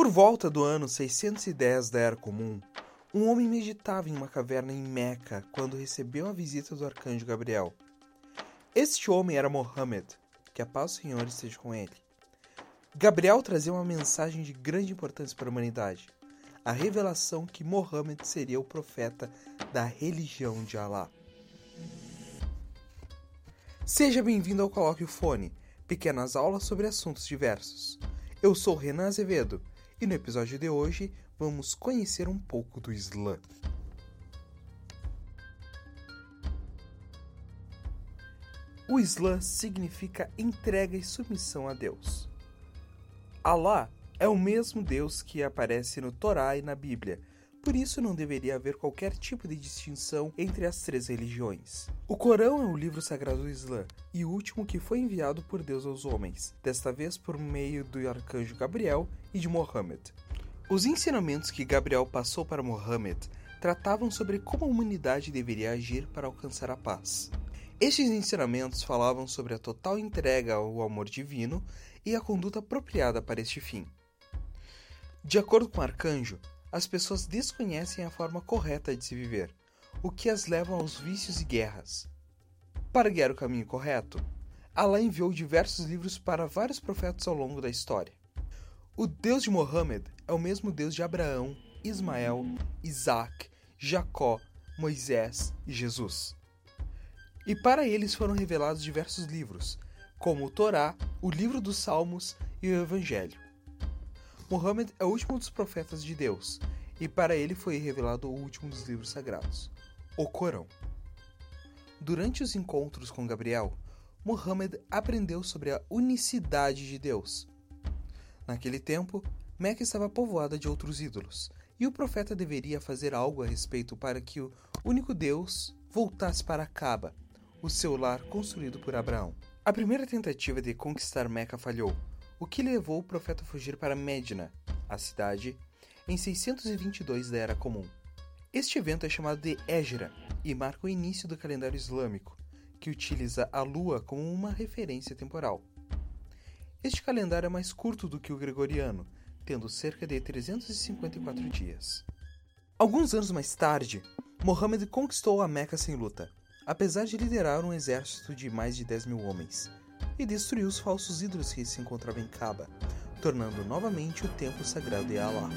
Por volta do ano 610 da Era Comum, um homem meditava em uma caverna em Meca quando recebeu a visita do arcanjo Gabriel. Este homem era Mohammed, que a paz do Senhor esteja com ele. Gabriel trazia uma mensagem de grande importância para a humanidade: a revelação que Mohammed seria o profeta da religião de Alá. Seja bem-vindo ao Coloque o Fone, pequenas aulas sobre assuntos diversos. Eu sou Renan Azevedo e no episódio de hoje vamos conhecer um pouco do Islã. O Islã significa entrega e submissão a Deus. Alá é o mesmo Deus que aparece no Torá e na Bíblia, por isso não deveria haver qualquer tipo de distinção entre as três religiões. O Corão é o livro sagrado do Islã e o último que foi enviado por Deus aos homens, desta vez por meio do arcanjo Gabriel e de Mohammed. Os ensinamentos que Gabriel passou para Mohammed tratavam sobre como a humanidade deveria agir para alcançar a paz. Estes ensinamentos falavam sobre a total entrega ao amor divino e a conduta apropriada para este fim. De acordo com o arcanjo, as pessoas desconhecem a forma correta de se viver, o que as leva aos vícios e guerras. Para guiar o caminho correto, Allah enviou diversos livros para vários profetas ao longo da história. O Deus de Mohammed é o mesmo Deus de Abraão, Ismael, Isaac, Jacó, Moisés e Jesus. E para eles foram revelados diversos livros, como o Torá, o livro dos Salmos e o Evangelho. Muhammad é o último dos profetas de Deus, e para ele foi revelado o último dos livros sagrados, o Corão. Durante os encontros com Gabriel, Muhammad aprendeu sobre a unicidade de Deus. Naquele tempo, Meca estava povoada de outros ídolos, e o profeta deveria fazer algo a respeito para que o único Deus voltasse para Caba, o seu lar construído por Abraão. A primeira tentativa de conquistar Meca falhou, o que levou o profeta a fugir para Medina, a cidade, em 622 da Era Comum. Este evento é chamado de Égira e marca o início do calendário islâmico, que utiliza a lua como uma referência temporal. Este calendário é mais curto do que o gregoriano, tendo cerca de 354 dias. Alguns anos mais tarde, Mohammed conquistou a Meca sem luta, apesar de liderar um exército de mais de 10 mil homens, e destruiu os falsos ídolos que se encontravam em Kaaba, tornando novamente o templo sagrado de Allah.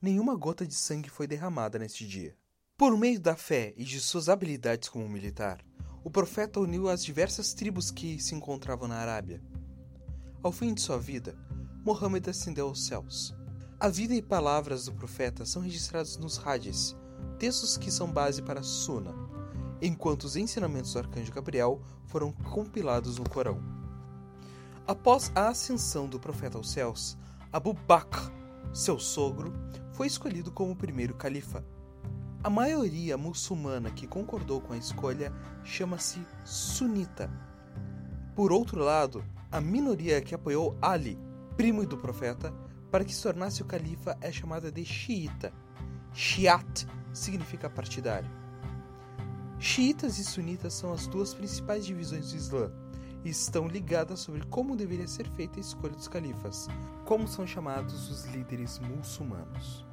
Nenhuma gota de sangue foi derramada neste dia. Por meio da fé e de suas habilidades como militar, o profeta uniu as diversas tribos que se encontravam na Arábia. Ao fim de sua vida, Mohammed ascendeu aos céus. A vida e palavras do profeta são registrados nos Hadiths, textos que são base para a Sunnah, enquanto os ensinamentos do arcanjo Gabriel foram compilados no Corão. Após a ascensão do profeta aos céus, Abu Bakr, seu sogro, foi escolhido como o primeiro califa. A maioria muçulmana que concordou com a escolha chama-se sunita. Por outro lado, a minoria que apoiou Ali, primo do profeta, para que se tornasse o califa é chamada de xiita. Shiat significa partidário. Xiitas e sunitas são as duas principais divisões do Islã e estão ligadas sobre como deveria ser feita a escolha dos califas, como são chamados os líderes muçulmanos.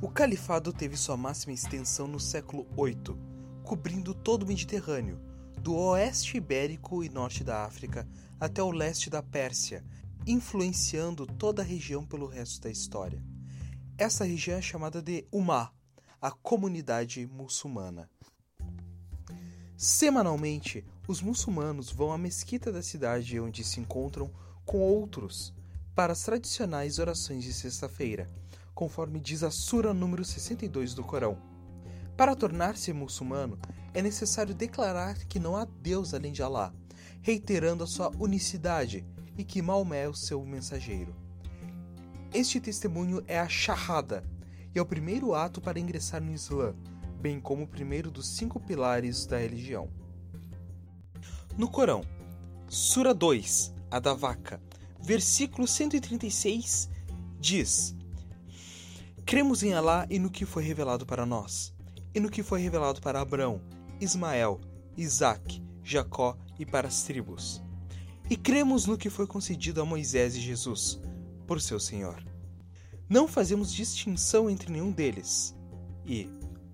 O califado teve sua máxima extensão no século VIII, cobrindo todo o Mediterrâneo, do oeste ibérico e norte da África até o leste da Pérsia, influenciando toda a região pelo resto da história. Essa região é chamada de Ummah, a comunidade muçulmana. Semanalmente, os muçulmanos vão à mesquita da cidade onde se encontram com outros para as tradicionais orações de sexta-feira, conforme diz a Sura número 62 do Corão. Para tornar-se muçulmano, é necessário declarar que não há Deus além de Alá, reiterando a sua unicidade e que Maomé é o seu mensageiro. Este testemunho é a Shahada e é o primeiro ato para ingressar no Islã, bem como o primeiro dos cinco pilares da religião. No Corão, Sura 2, a da vaca, versículo 136, diz: Cremos em Alá e no que foi revelado para nós, e no que foi revelado para Abraão, Ismael, Isaac, Jacó e para as tribos. E cremos no que foi concedido a Moisés e Jesus, por seu Senhor. Não fazemos distinção entre nenhum deles. E,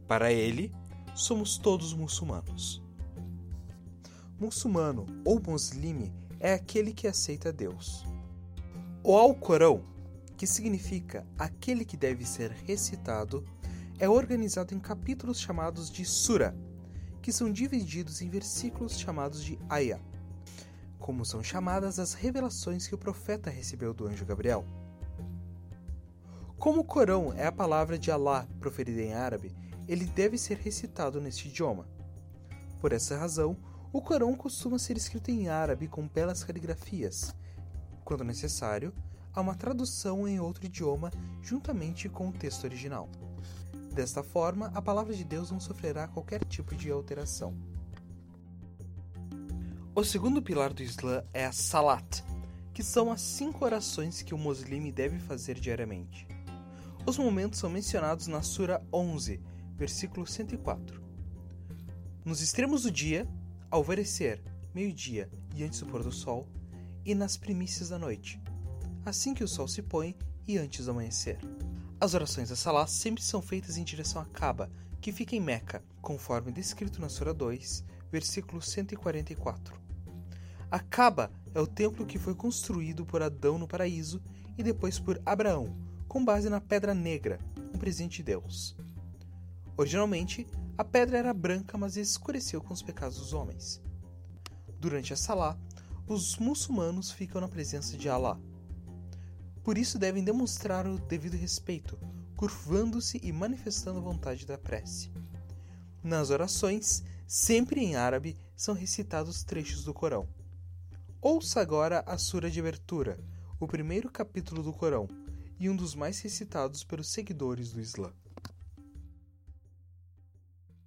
para ele, somos todos muçulmanos. Muçulmano ou muslime é aquele que aceita Deus. O Alcorão, que significa aquele que deve ser recitado, é organizado em capítulos chamados de Sura, que são divididos em versículos chamados de Ayah, como são chamadas as revelações que o profeta recebeu do anjo Gabriel. Como o Corão é a palavra de Allah proferida em árabe, ele deve ser recitado neste idioma. Por essa razão, o Corão costuma ser escrito em árabe com belas caligrafias. Quando necessário, há uma tradução em outro idioma juntamente com o texto original. Desta forma, a palavra de Deus não sofrerá qualquer tipo de alteração. O segundo pilar do Islã é a Salat, que são as cinco orações que o muslime deve fazer diariamente. Os momentos são mencionados na Sura 11, versículo 104. Nos extremos do dia, alvorecer, meio-dia e antes do pôr do sol, e nas primícias da noite, assim que o sol se põe e antes do amanhecer. As orações da Salah sempre são feitas em direção a Kaaba, que fica em Meca, conforme descrito na Sura 2, versículo 144. A Kaaba é o templo que foi construído por Adão no paraíso e depois por Abraão, com base na pedra negra, um presente de Deus. Originalmente, a pedra era branca, mas escureceu com os pecados dos homens. Durante a Salah, os muçulmanos ficam na presença de Allah, por isso devem demonstrar o devido respeito, curvando-se e manifestando a vontade da prece. Nas orações, sempre em árabe, são recitados trechos do Corão. Ouça agora a Sura de Abertura, o primeiro capítulo do Corão, e um dos mais recitados pelos seguidores do Islã.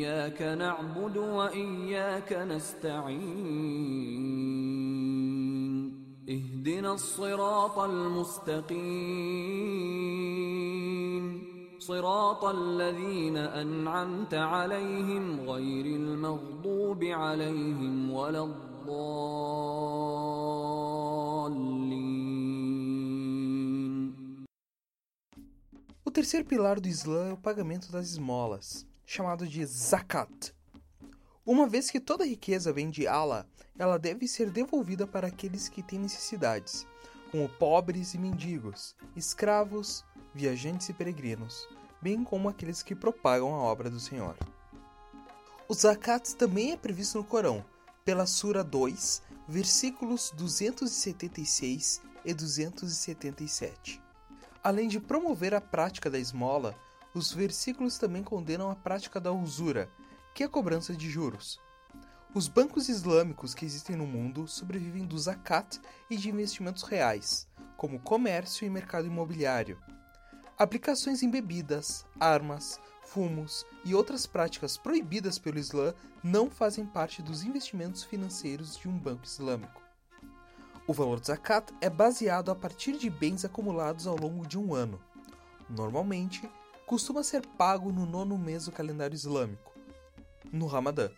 إياك نعبد وإياك نستعين. اهدنا الصراط المستقيم. صراط الذين أنعمت عليهم غير المغضوب عليهم ولا الضالين. O terceiro pilar do Islã é o pagamento das esmolas, chamado de zakat. Uma vez que toda riqueza vem de Allah, ela deve ser devolvida para aqueles que têm necessidades, como pobres e mendigos, escravos, viajantes e peregrinos, bem como aqueles que propagam a obra do Senhor. O zakat também é previsto no Corão, pela Sura 2, versículos 276 e 277. Além de promover a prática da esmola, os versículos também condenam a prática da usura, que é a cobrança de juros. Os bancos islâmicos que existem no mundo sobrevivem do zakat e de investimentos reais, como comércio e mercado imobiliário. Aplicações em bebidas, armas, fumos e outras práticas proibidas pelo Islã não fazem parte dos investimentos financeiros de um banco islâmico. O valor do zakat é baseado a partir de bens acumulados ao longo de um ano. Normalmente, costuma ser pago no nono mês do calendário islâmico no Ramadã.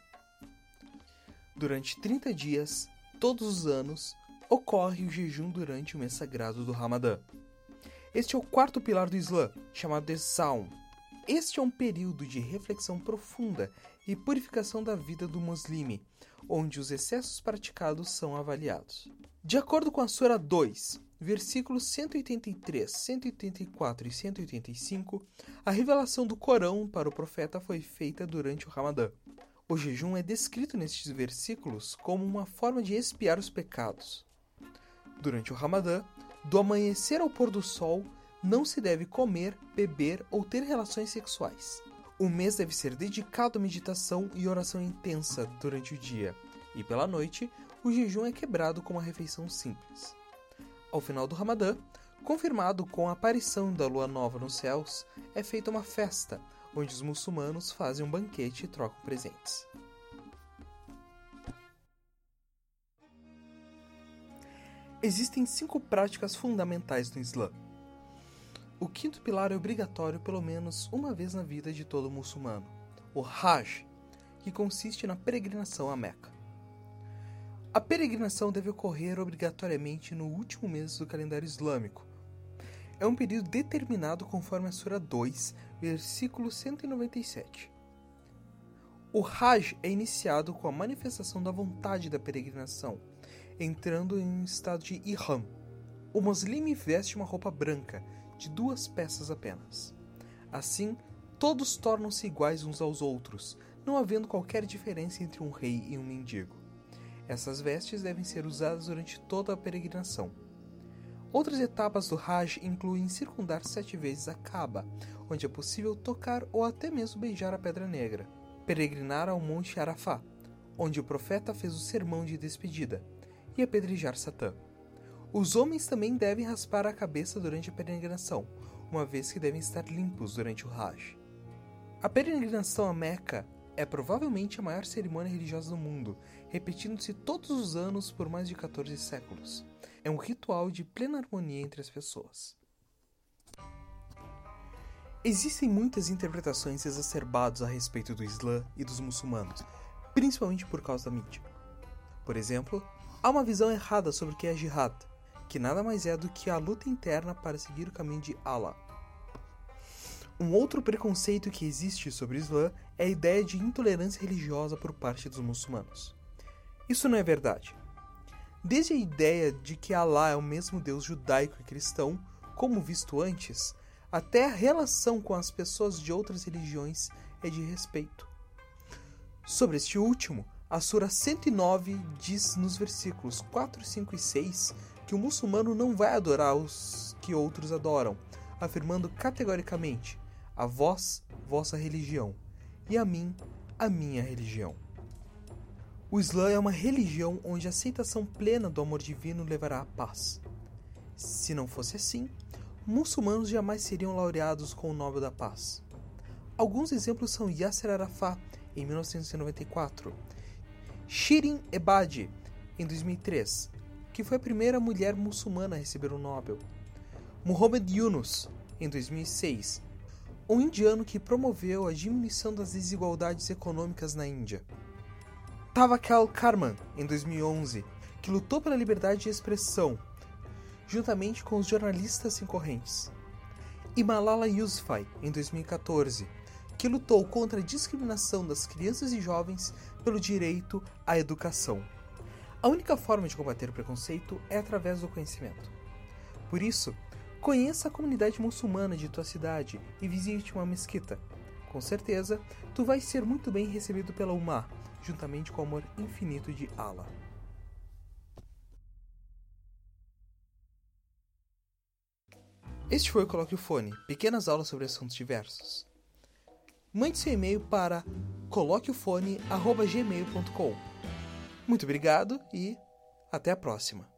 Durante 30 dias, todos os anos, ocorre o jejum durante o mês sagrado do Ramadã. Este é o quarto pilar do Islã, chamado de Saum. Este é um período de reflexão profunda e purificação da vida do muslime, onde os excessos praticados são avaliados. De acordo com a Sura 2, versículos 183, 184 e 185, a revelação do Corão para o profeta foi feita durante o Ramadã. O jejum é descrito nestes versículos como uma forma de expiar os pecados. Durante o Ramadã, do amanhecer ao pôr do sol, não se deve comer, beber ou ter relações sexuais. O mês deve ser dedicado à meditação e oração intensa durante o dia, e pela noite, o jejum é quebrado com uma refeição simples. Ao final do Ramadã, confirmado com a aparição da lua nova nos céus, é feita uma festa, onde os muçulmanos fazem um banquete e trocam presentes. Existem cinco práticas fundamentais no Islã. O quinto pilar é obrigatório pelo menos uma vez na vida de todo muçulmano, o Hajj, que consiste na peregrinação a Meca. A peregrinação deve ocorrer obrigatoriamente no último mês do calendário islâmico. É um período determinado conforme a Sura 2, versículo 197. O Hajj é iniciado com a manifestação da vontade da peregrinação entrando em um estado de ihram. O muslime veste uma roupa branca, de duas peças apenas. Assim, todos tornam-se iguais uns aos outros, não havendo qualquer diferença entre um rei e um mendigo. Essas vestes devem ser usadas durante toda a peregrinação. Outras etapas do Hajj incluem circundar sete vezes a Kaaba, onde é possível tocar ou até mesmo beijar a Pedra Negra, peregrinar ao Monte Arafá, onde o profeta fez o sermão de despedida, e apedrejar Satã. Os homens também devem raspar a cabeça durante a peregrinação, uma vez que devem estar limpos durante o Hajj. A peregrinação a Meca é provavelmente a maior cerimônia religiosa do mundo, repetindo-se todos os anos por mais de 14 séculos. É um ritual de plena harmonia entre as pessoas. Existem muitas interpretações exacerbadas a respeito do Islã e dos muçulmanos, principalmente por causa da mídia. Por exemplo, Há uma visão errada sobre o que é jihad, que nada mais é do que a luta interna para seguir o caminho de Allah. Um outro preconceito que existe sobre o Islã é a ideia de intolerância religiosa por parte dos muçulmanos. Isso não é verdade. Desde a ideia de que Allah é o mesmo Deus judaico e cristão, como visto antes, até a relação com as pessoas de outras religiões é de respeito. Sobre este último, a Sura 109 diz nos versículos 4, 5 e 6 que o muçulmano não vai adorar os que outros adoram, afirmando categoricamente: a vós, vossa religião, e a mim, a minha religião. O Islã é uma religião onde a aceitação plena do amor divino levará à paz. Se não fosse assim, muçulmanos jamais seriam laureados com o Nobel da Paz. Alguns exemplos são Yasser Arafat, em 1994, Shirin Ebadi, em 2003, que foi a primeira mulher muçulmana a receber o Nobel. Muhammad Yunus, em 2006, um indiano que promoveu a diminuição das desigualdades econômicas na Índia. Tawakal Karman, em 2011, que lutou pela liberdade de expressão, juntamente com os jornalistas sem correntes. E Malala Yousafzai, em 2014, que lutou contra a discriminação das crianças e jovens pelo direito à educação. A única forma de combater o preconceito é através do conhecimento. Por isso, conheça a comunidade muçulmana de tua cidade e visite uma mesquita. Com certeza, tu vais ser muito bem recebido pela Umar, juntamente com o amor infinito de Allah. Este foi o Coloque o Fone, pequenas aulas sobre assuntos diversos mande seu e-mail para coloqueofone.gmail.com. Muito obrigado e até a próxima.